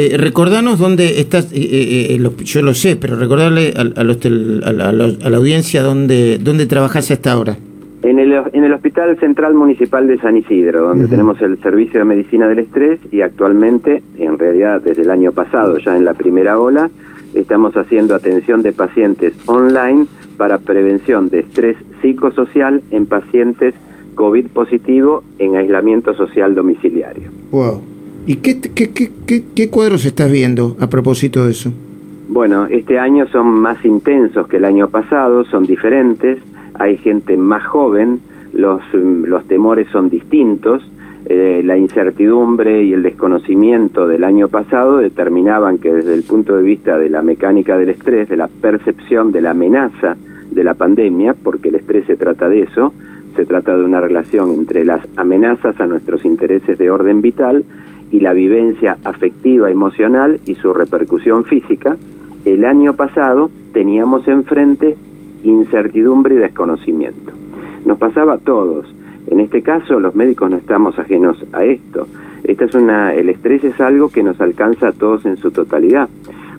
eh, recordanos dónde estás, eh, eh, yo lo sé, pero recordarle a, la audiencia dónde, dónde trabajás a esta hora. En el, en el Hospital Central Municipal de San Isidro, donde tenemos el servicio de medicina del estrés y actualmente, en realidad desde el año pasado, ya en la primera ola, estamos haciendo atención de pacientes online para prevención de estrés psicosocial en pacientes COVID positivo en aislamiento social domiciliario. Wow. ¿Y qué, cuadros estás viendo a propósito de eso? Bueno, este año son más intensos que el año pasado, son diferentes, hay gente más joven, los, los temores son distintos, eh, la incertidumbre y el desconocimiento del año pasado determinaban que desde el punto de vista de la mecánica del estrés, de la percepción de la amenaza de la pandemia, porque el estrés se trata de eso, se trata de una relación entre las amenazas a nuestros intereses de orden vital y la vivencia afectiva, emocional y su repercusión física, el año pasado teníamos enfrente incertidumbre y desconocimiento. Nos pasaba a todos. En este caso, los médicos no estamos ajenos a esto. Esta es una, el estrés es algo que nos alcanza a todos en su totalidad.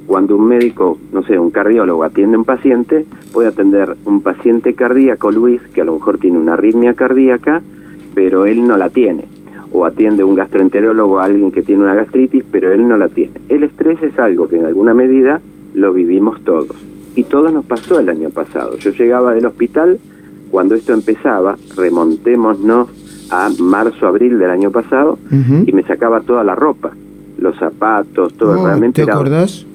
Cuando un médico, no sé, un cardiólogo atiende a un paciente, puede atender un paciente cardíaco, Luis, que a lo mejor tiene una arritmia cardíaca, pero él no la tiene o atiende un gastroenterólogo a alguien que tiene una gastritis, pero él no la tiene. El estrés es algo que en alguna medida lo vivimos todos. Y todo nos pasó el año pasado. Yo llegaba del hospital cuando esto empezaba, remontémonos a marzo, abril del año pasado, y me sacaba toda la ropa, los zapatos, todo. Oh, realmente ¿Te acordás?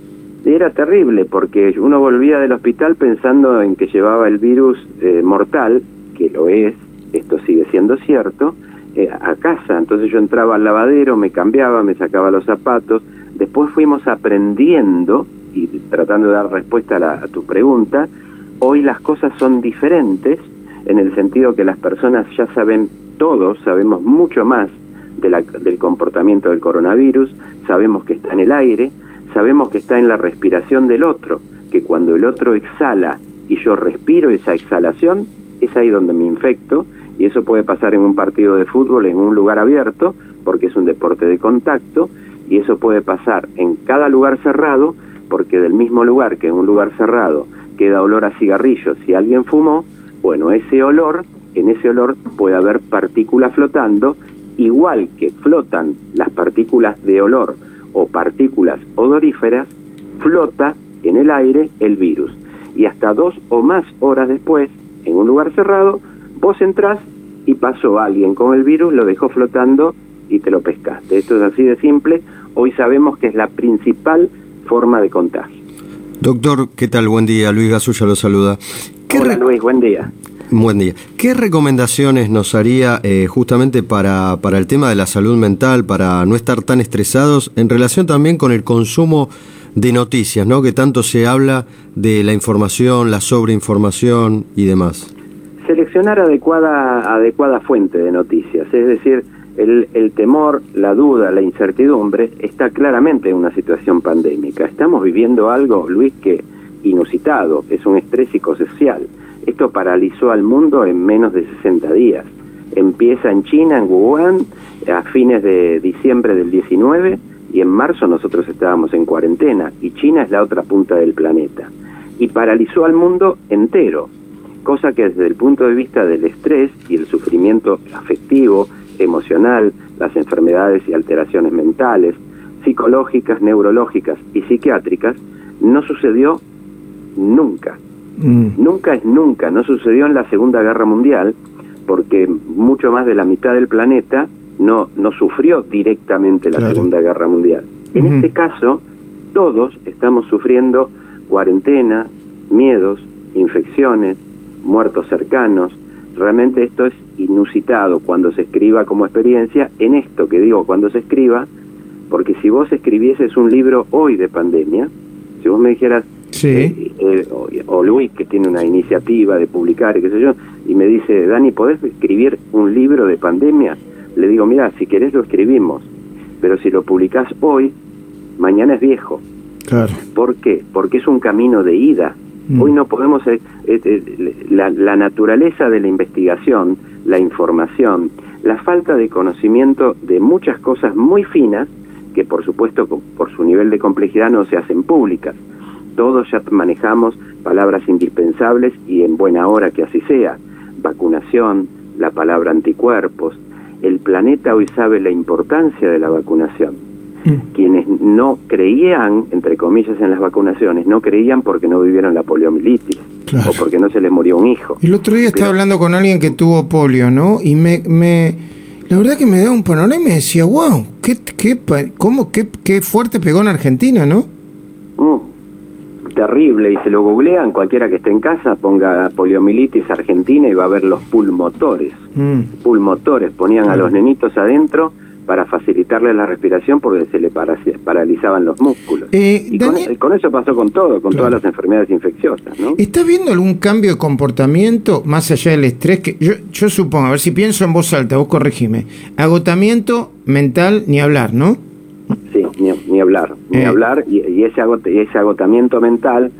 Era terrible porque uno volvía del hospital pensando en que llevaba el virus eh, mortal, que lo es, esto sigue siendo cierto, eh, a casa. Entonces yo entraba al lavadero, me cambiaba, me sacaba los zapatos. Después fuimos aprendiendo y tratando de dar respuesta a, tu pregunta. Hoy las cosas son diferentes en el sentido que las personas ya saben todos, sabemos mucho más del comportamiento del coronavirus, sabemos que está en el aire, sabemos que está en la respiración del otro, que cuando el otro exhala y yo respiro esa exhalación, es ahí donde me infecto y eso puede pasar en un partido de fútbol en un lugar abierto, porque es un deporte de contacto, y eso puede pasar en cada lugar cerrado, porque del mismo lugar que en un lugar cerrado queda olor a cigarrillos si alguien fumó, bueno, ese olor, en ese olor puede haber partículas flotando, igual que flotan las partículas de olor o partículas odoríferas, flota en el aire el virus. Y hasta dos o más horas después, en un lugar cerrado, Vos entrás y pasó alguien con el virus, lo dejó flotando y te lo pescaste. Esto es así de simple. Hoy sabemos que es la principal forma de contagio. Doctor, ¿qué tal? Buen día. Luis Gasulla lo saluda. ¿Qué Hola Luis, buen día. Buen día. ¿Qué recomendaciones nos haría eh, justamente para, para el tema de la salud mental, para no estar tan estresados, en relación también con el consumo de noticias, ¿no? Que tanto se habla de la información, la sobreinformación y demás seleccionar adecuada, adecuada fuente de noticias, es decir, el, el, temor, la duda, la incertidumbre está claramente en una situación pandémica. Estamos viviendo algo, Luis, que inusitado, es un estrés psicosocial. Esto paralizó al mundo en menos de 60 días. Empieza en China, en Wuhan, a fines de diciembre del 19 y en marzo nosotros estábamos en cuarentena y China es la otra punta del planeta. Y paralizó al mundo entero cosa que desde el punto de vista del estrés y el sufrimiento afectivo, emocional, las enfermedades y alteraciones mentales, psicológicas, neurológicas y psiquiátricas, no sucedió nunca. Mm. Nunca es nunca, no sucedió en la Segunda Guerra Mundial, porque mucho más de la mitad del planeta no, no sufrió directamente la Segunda Guerra Mundial. En este caso, todos estamos sufriendo cuarentena, miedos, infecciones, muertos cercanos. Realmente esto es inusitado cuando se escriba como experiencia, en esto que digo cuando se escriba, porque si vos escribieses un libro hoy de pandemia, si vos me dijeras, eh, eh, o, Luis que tiene una iniciativa de publicar, qué sé yo, y me dice, Dani, ¿podés escribir un libro de pandemia? Le digo, mira, si querés lo escribimos, pero si lo publicás hoy, mañana es viejo. Claro. ¿Por qué? Porque es un camino de ida. Mm. Hoy no podemos, eh, la, la, naturaleza de la investigación, la información, la falta de conocimiento de muchas cosas muy finas que por supuesto por su nivel de complejidad no se hacen públicas. Todos ya manejamos palabras indispensables y en buena hora que así sea. Vacunación, la palabra anticuerpos. El planeta hoy sabe la importancia de la vacunación. Mm. Quienes no creían, entre comillas, en las vacunaciones, no creían porque no vivieron la poliomielitis o porque no se les murió un hijo. El otro día estaba hablando con alguien que tuvo polio, ¿no? Y me, me la verdad que me da un panorama y me decía, wow, qué, qué, cómo, qué, qué fuerte pegó en Argentina, ¿no? Mm, terrible, y se lo googlean, cualquiera que esté en casa, ponga poliomielitis argentina y va a ver los pulmotores. Mm. Pulmotores, ponían a los nenitos adentro para facilitarle la respiración porque se le paralizaban los músculos. Eh, y con, eso pasó con todo, con todas las enfermedades infecciosas. ¿no? ¿Estás viendo algún cambio de comportamiento más allá del estrés? que Yo, yo supongo, a ver si pienso en voz alta, vos corregime. Agotamiento mental, ni hablar, ¿no? Sí, ni, hablar, ni eh. hablar, y, ese, ese agotamiento mental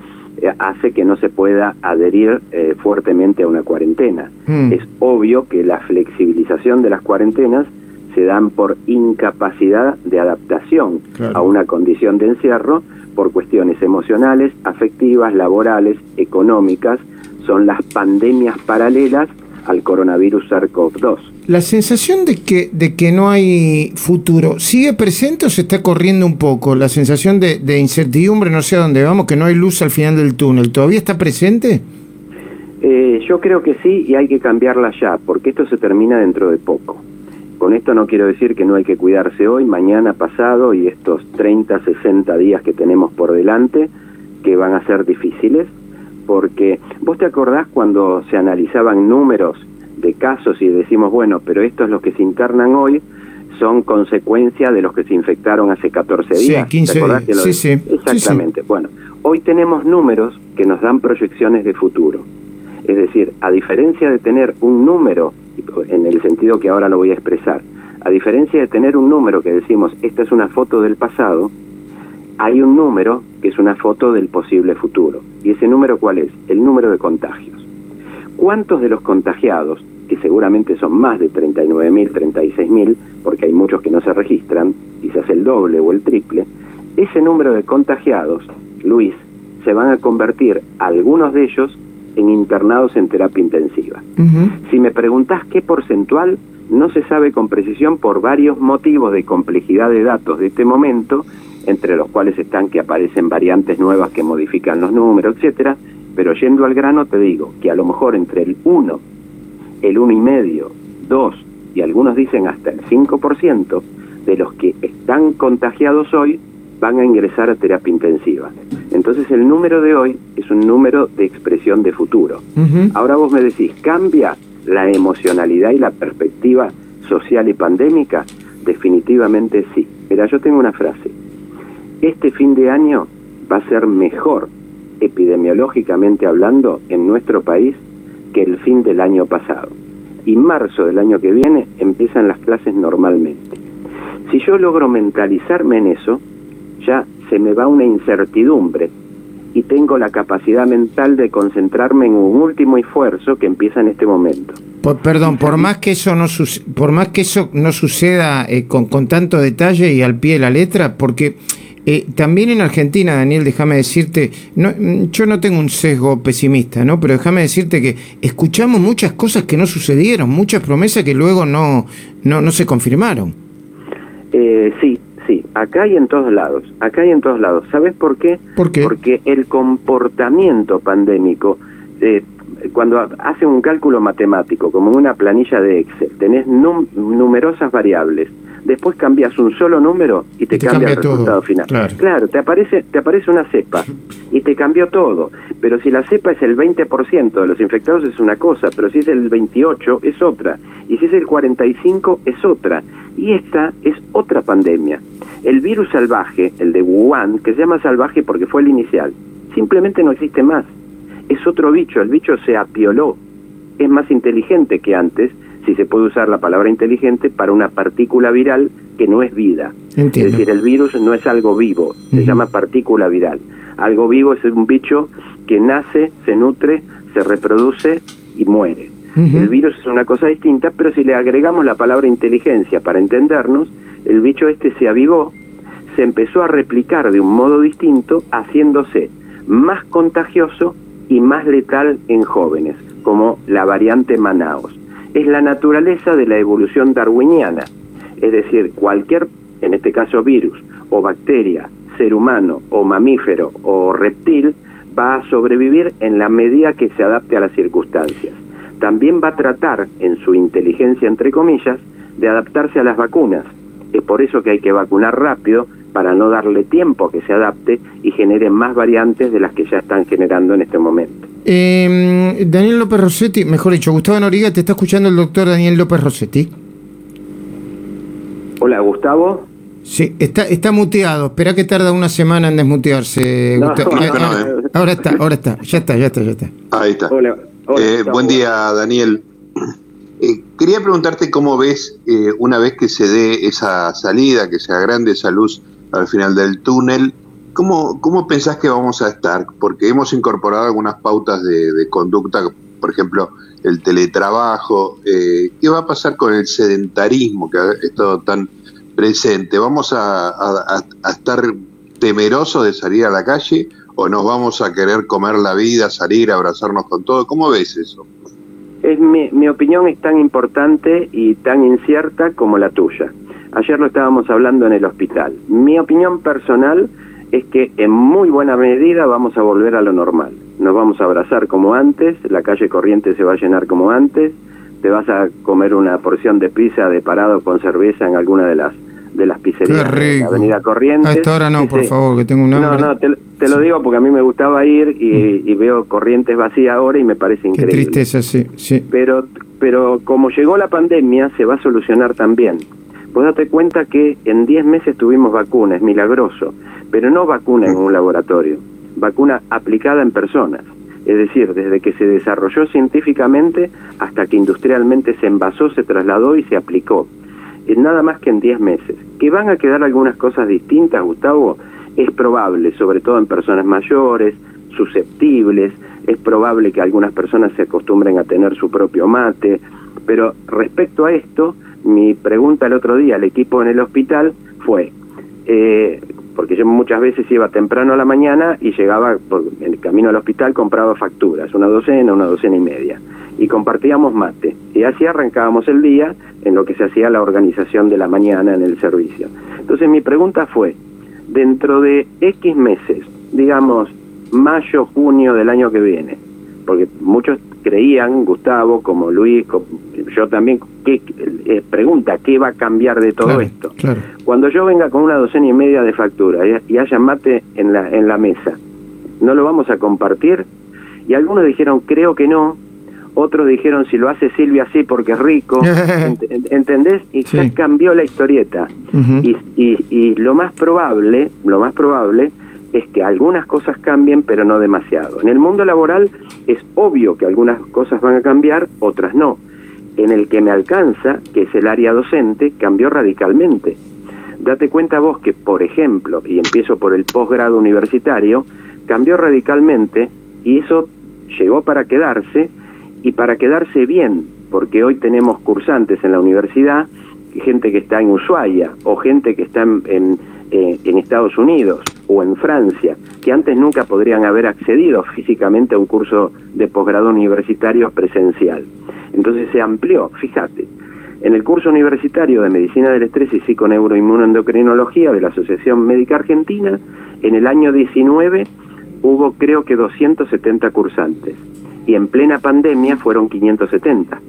eh, hace que no se pueda adherir fuertemente a una cuarentena. Hmm. Es obvio que la flexibilización de las cuarentenas se dan por incapacidad de adaptación a una condición de encierro por cuestiones emocionales, afectivas, laborales, económicas, son las pandemias paralelas al coronavirus SARS-CoV-2. La sensación de que, de que no hay futuro, ¿sigue presente o se está corriendo un poco? La sensación de, de incertidumbre, no sé a dónde vamos, que no hay luz al final del túnel, ¿todavía está presente? Eh, yo creo que sí y hay que cambiarla ya, porque esto se termina dentro de poco. Con esto no quiero decir que no hay que cuidarse hoy, mañana, pasado y estos 30, 60 días que tenemos por delante, que van a ser difíciles, porque vos te acordás cuando se analizaban números de casos y decimos, bueno, pero estos los que se internan hoy son consecuencia de los que se infectaron hace 14 días. Sí, 15 días. Sí, sí. Exactamente. Bueno, hoy tenemos números que nos dan proyecciones de futuro. Es decir, a diferencia de tener un número en el sentido que ahora lo voy a expresar. A diferencia de tener un número que decimos, esta es una foto del pasado, hay un número que es una foto del posible futuro. ¿Y ese número cuál es? El número de contagios. ¿Cuántos de los contagiados, que seguramente son más de 39.000, 36.000, porque hay muchos que no se registran, quizás el doble o el triple, ese número de contagiados, Luis, se van a convertir algunos de ellos en internados en terapia intensiva. Si me preguntas qué porcentual, no se sabe con precisión por varios motivos de complejidad de datos de este momento, entre los cuales están que aparecen variantes nuevas que modifican los números, etcétera, pero yendo al grano te digo que a lo mejor entre el 1, el 1,5, 2 y algunos dicen hasta el 5% de los que están contagiados hoy van a ingresar a terapia intensiva. Entonces el número de hoy es un número de expresión de futuro. Ahora vos me decís, ¿cambia la emocionalidad y la perspectiva social y pandémica? Definitivamente sí. Mira, yo tengo una frase. Este fin de año va a ser mejor, epidemiológicamente hablando, en nuestro país que el fin del año pasado. Y marzo del año que viene empiezan las clases normalmente. Si yo logro mentalizarme en eso, ya se me va una incertidumbre y tengo la capacidad mental de concentrarme en un último esfuerzo que empieza en este momento. perdón, por más que eso no por más que eso no suceda eh, con, con, tanto detalle y al pie de la letra, porque eh, también en Argentina, Daniel, déjame decirte, no, yo no tengo un sesgo pesimista, ¿no? Pero déjame decirte que escuchamos muchas cosas que no sucedieron, muchas promesas que luego no, no, no se confirmaron. Eh, sí, Sí, acá y en todos lados, acá y en todos lados. ¿Sabes por qué? Porque el comportamiento pandémico, eh, cuando hacen un cálculo matemático, como en una planilla de Excel, tenés numerosas variables, después cambias un solo número y te, cambia, el resultado final. Claro. te aparece te aparece una cepa y te cambió todo. Pero si la cepa es el 20% de los infectados es una cosa, pero si es el 28 es otra, y si es el 45 es otra. Y esta es otra pandemia. El virus salvaje, el de Wuhan, que se llama salvaje porque fue el inicial, simplemente no existe más. Es otro bicho, el bicho se apioló. Es más inteligente que antes, si se puede usar la palabra inteligente, para una partícula viral que no es vida. Es decir, el virus no es algo vivo, se llama partícula viral. Algo vivo es un bicho que nace, se nutre, se reproduce y muere. El virus es una cosa distinta, pero si le agregamos la palabra inteligencia para entendernos, el bicho este se avivó se empezó a replicar de un modo distinto, haciéndose más contagioso y más letal en jóvenes, como la variante Manaos. Es la naturaleza de la evolución darwiniana, es decir, cualquier, en este caso virus o bacteria, ser humano o mamífero o reptil, va a sobrevivir en la medida que se adapte a las circunstancias. También va a tratar, en su inteligencia entre comillas, de adaptarse a las vacunas. Es por eso que hay que vacunar rápido para no darle tiempo a que se adapte y genere más variantes de las que ya están generando en este momento. Eh, Daniel López Rossetti, mejor dicho, Gustavo Noriga, te está escuchando el doctor Daniel López Rossetti. Hola, Gustavo. Sí, está, está muteado. Espera que tarda una semana en desmutearse. No, Gustavo. no, Ya- no, ahora, eh. ahora está, ahora está. Ya está, ya está, ya está. Ahí está. Hola. hola, Eh, buen día, Daniel. Eh, quería preguntarte cómo ves, eh, una vez que se dé esa salida, que sea grande esa luz al final del túnel, ¿cómo, cómo pensás que vamos a estar? Porque hemos incorporado algunas pautas de, de conducta, por ejemplo, el teletrabajo. Eh, ¿Qué va a pasar con el sedentarismo que ha estado tan presente? ¿Vamos a, a- estar temerosos de salir a la calle o nos vamos a querer comer la vida, salir, abrazarnos con todo? ¿Cómo ves eso? Es mi, mi opinión es tan importante y tan incierta como la tuya. Ayer lo estábamos hablando en el hospital. Mi opinión personal es que en muy buena medida vamos a volver a lo normal. Nos vamos a abrazar como antes, la calle corriente se va a llenar como antes, te vas a comer una porción de pizza de parado con cerveza en alguna de las de las pizzerías de la. Avenida Corrientes. A esta hora no, Sí, por sí. favor, que tengo un No, hambre. no, te, te lo digo porque a mí me gustaba ir y, y veo Corrientes vacía ahora y me parece Qué increíble tristeza, sí, sí. pero pero como llegó la pandemia se va a solucionar también. Vos date cuenta que en 10 meses tuvimos vacuna, es milagroso, pero no vacuna en un laboratorio, vacuna aplicada en personas. Es decir, desde que se desarrolló científicamente hasta que industrialmente se envasó, se trasladó y se aplicó. Nada más que en 10 meses. Que van a quedar algunas cosas distintas, Gustavo, es probable, sobre todo en personas mayores, susceptibles, es probable que algunas personas se acostumbren a tener su propio mate, pero respecto a esto, mi pregunta el otro día al equipo en el hospital fue, eh, porque yo muchas veces iba temprano a la mañana y llegaba por el camino al hospital, compraba facturas, una docena, una docena y media, y compartíamos mate, y así arrancábamos el día en lo que se hacía la organización de la mañana en el servicio. Entonces mi pregunta fue, dentro de X meses, digamos mayo, junio del año que viene, porque muchos creían, Gustavo, como Luis, como yo también, que, eh, pregunta, ¿qué va a cambiar de todo Claro, esto? claro. Cuando yo venga con una docena y media de factura y, y haya mate en la, en la mesa, ¿no lo vamos a compartir? Y algunos dijeron, creo que no. Otros dijeron, si lo hace Silvia, sí, porque es rico. Ent- ent- ¿Entendés? Y Sí. ya cambió la historieta. Y, y, y lo más probable, lo más probable es que algunas cosas cambien, pero no demasiado. En el mundo laboral es obvio que algunas cosas van a cambiar, otras no. En el que me alcanza, que es el área docente, cambió radicalmente. Date cuenta vos que, por ejemplo, y empiezo por el posgrado universitario, cambió radicalmente y eso llegó para quedarse y para quedarse bien, porque hoy tenemos cursantes en la universidad, gente que está en Ushuaia o gente que está en, en, eh, en Estados Unidos o en Francia, que antes nunca podrían haber accedido físicamente a un curso de posgrado universitario presencial. Entonces se amplió, fíjate. En el curso universitario de Medicina del Estrés y Psiconeuroinmunoendocrinología de la Asociación Médica Argentina, en el año 19 hubo creo que 270 cursantes y en plena pandemia fueron 570.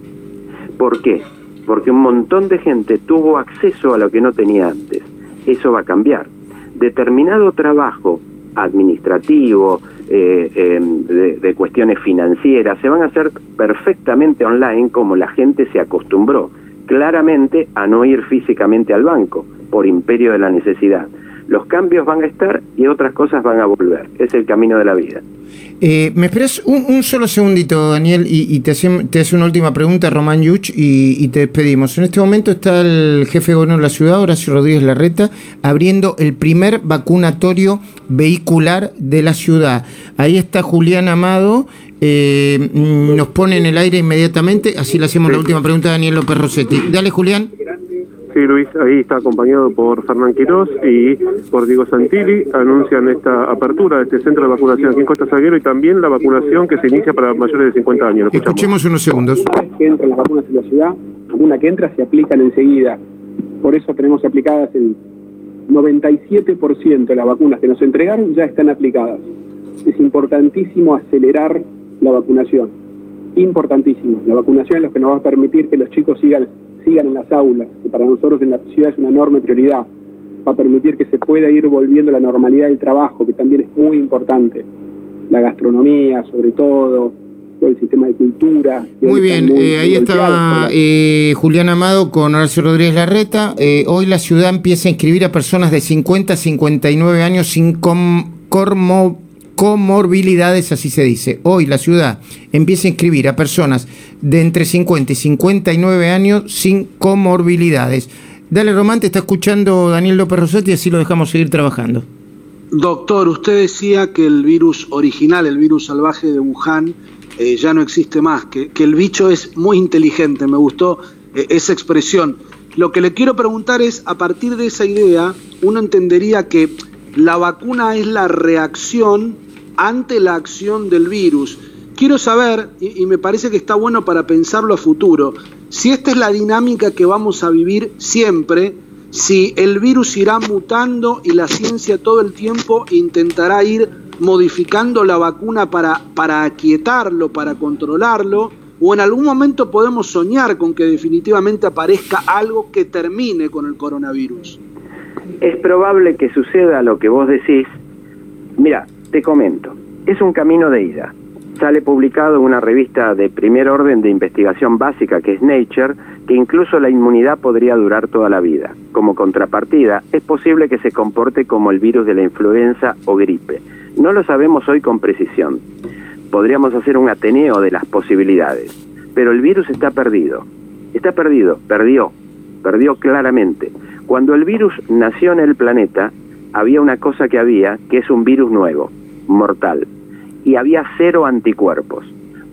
¿Por qué? Porque un montón de gente tuvo acceso a lo que no tenía antes. Eso va a cambiar. Determinado trabajo administrativo, eh, eh, de, de cuestiones financieras, se van a hacer perfectamente online como la gente se acostumbró claramente a no ir físicamente al banco por imperio de la necesidad. Los cambios van a estar y otras cosas van a volver. Es el camino de la vida. Eh, ¿Me esperas un, un solo segundito, Daniel? Y, y te, hace, te hace una última pregunta, Román Yuch, y, y te despedimos. En este momento está el jefe de gobierno de la ciudad, Horacio Rodríguez Larreta, abriendo el primer vacunatorio vehicular de la ciudad. Ahí está Julián Amado. eh, nos pone en el aire inmediatamente, así le hacemos la última pregunta a Daniel López Rossetti. Dale, Julián. Sí, Luis, ahí está acompañado por Fernán Quirós y por Diego Santilli. Anuncian esta apertura de este centro de vacunación aquí en Costa Salguero y también la vacunación que se inicia para mayores de 50 años. Escuchemos unos segundos. Una vez que entran las vacunas en la ciudad, una que entra se aplican enseguida. Por eso tenemos aplicadas el 97% de las vacunas que nos entregaron ya están aplicadas. Es importantísimo acelerar la vacunación. Importantísimo. La vacunación es lo que nos va a permitir que los chicos sigan, sigan en las aulas, que para nosotros en la ciudad es una enorme prioridad. Va a permitir que se pueda ir volviendo a la normalidad del trabajo, que también es muy importante. La gastronomía, sobre todo, todo el sistema de cultura. Muy bien, muy- eh, ahí estaba eh, Julián Amado con Horacio Rodríguez Larreta. Eh, hoy la ciudad empieza a inscribir a personas de 50 a 59 años sin com- cormo- comorbilidades, así se dice. Hoy la ciudad empieza a inscribir a personas de entre 50 y 59 años sin comorbilidades. Dale, Román, te está escuchando Daniel López Rossetti, así lo dejamos seguir trabajando. Doctor, usted decía que el virus original, el virus salvaje de Wuhan, eh, ya no existe más, que, que el bicho es muy inteligente, me gustó eh, esa expresión. Lo que le quiero preguntar es, a partir de esa idea, uno entendería que la vacuna es la reacción ante la acción del virus. Quiero saber, y, me parece que está bueno para pensarlo a futuro, si esta es la dinámica que vamos a vivir siempre, si el virus irá mutando y la ciencia todo el tiempo intentará ir modificando la vacuna para, para aquietarlo, para controlarlo, o en algún momento podemos soñar con que definitivamente aparezca algo que termine con el coronavirus. Es probable que suceda lo que vos decís. Mira, te comento, es un camino de ida. Sale publicado en una revista de primer orden de investigación básica que es Nature, que incluso la inmunidad podría durar toda la vida. Como contrapartida, es posible que se comporte como el virus de la influenza o gripe. No lo sabemos hoy con precisión. Podríamos hacer un ateneo de las posibilidades, pero el virus está perdido. Está perdido, perdió, perdió claramente. Cuando el virus nació en el planeta, había una cosa que había, que es un virus nuevo, mortal, y había cero anticuerpos.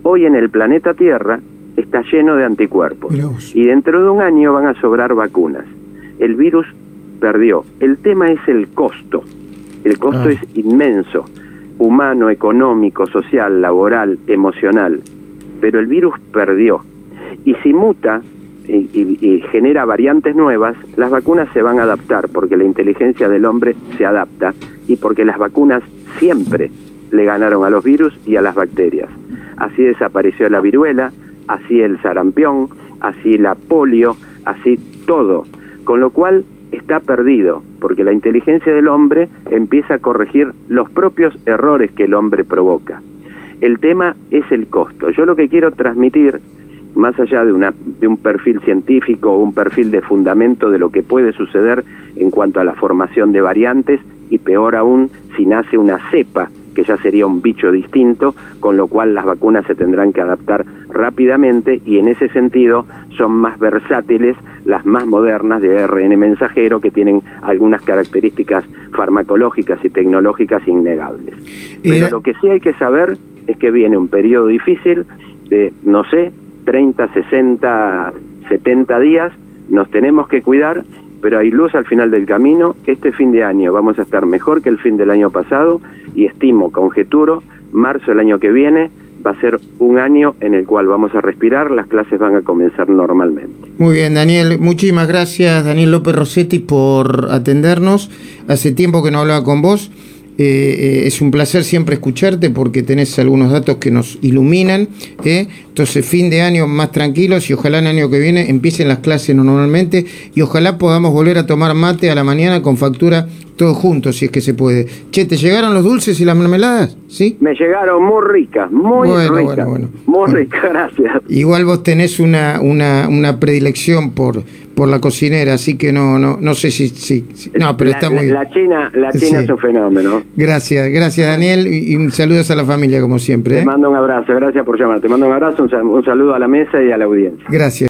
Hoy en el planeta Tierra está lleno de anticuerpos, y dentro de un año van a sobrar vacunas. El virus perdió. El tema es el costo. El costo Ah. es inmenso, humano, económico, social, laboral, emocional. Pero el virus perdió. Y si muta y, y- y genera variantes nuevas, las vacunas se van a adaptar porque la inteligencia del hombre se adapta y porque las vacunas siempre le ganaron a los virus y a las bacterias. Así desapareció la viruela, así el sarampión, así la polio, así todo. Con lo cual está perdido, porque la inteligencia del hombre empieza a corregir los propios errores que el hombre provoca. El tema es el costo. Yo lo que quiero transmitir, más allá de, una, de un perfil científico o un perfil de fundamento de lo que puede suceder en cuanto a la formación de variantes, y peor aún si nace una cepa, que ya sería un bicho distinto, con lo cual las vacunas se tendrán que adaptar rápidamente y en ese sentido son más versátiles las más modernas de ARN mensajero que tienen algunas características farmacológicas y tecnológicas innegables. Pero Eh, lo que sí hay que saber es que viene un periodo difícil de, no sé, 30, 60, 70 días, nos tenemos que cuidar, pero hay luz al final del camino. Este fin de año vamos a estar mejor que el fin del año pasado y estimo, conjeturo, marzo del año que viene va a ser un año en el cual vamos a respirar, las clases van a comenzar normalmente. Muy bien, Daniel. Muchísimas gracias, Daniel López Rossetti, por atendernos. Hace tiempo que no hablaba con vos. Eh, eh, es un placer siempre escucharte porque tenés algunos datos que nos iluminan. ¿eh? Entonces, fin de año más tranquilos y ojalá el año que viene empiecen las clases normalmente y ojalá podamos volver a tomar mate a la mañana con factura todos juntos, si es que se puede. Che, ¿te llegaron los dulces y las mermeladas? ¿Sí? Me llegaron muy ricas, muy Bueno, ricas, bueno, bueno. muy ricas, gracias. Igual vos tenés una, una, una predilección por, por la cocinera, así que no, no, no sé si, si, si- no, pero la, está muy la China, la China Sí. es un fenómeno. Gracias, gracias Daniel y, y saludos a la familia como siempre. Te ¿eh? mando un abrazo, gracias por llamar. Te mando un abrazo, un saludo a la mesa y a la audiencia. Gracias.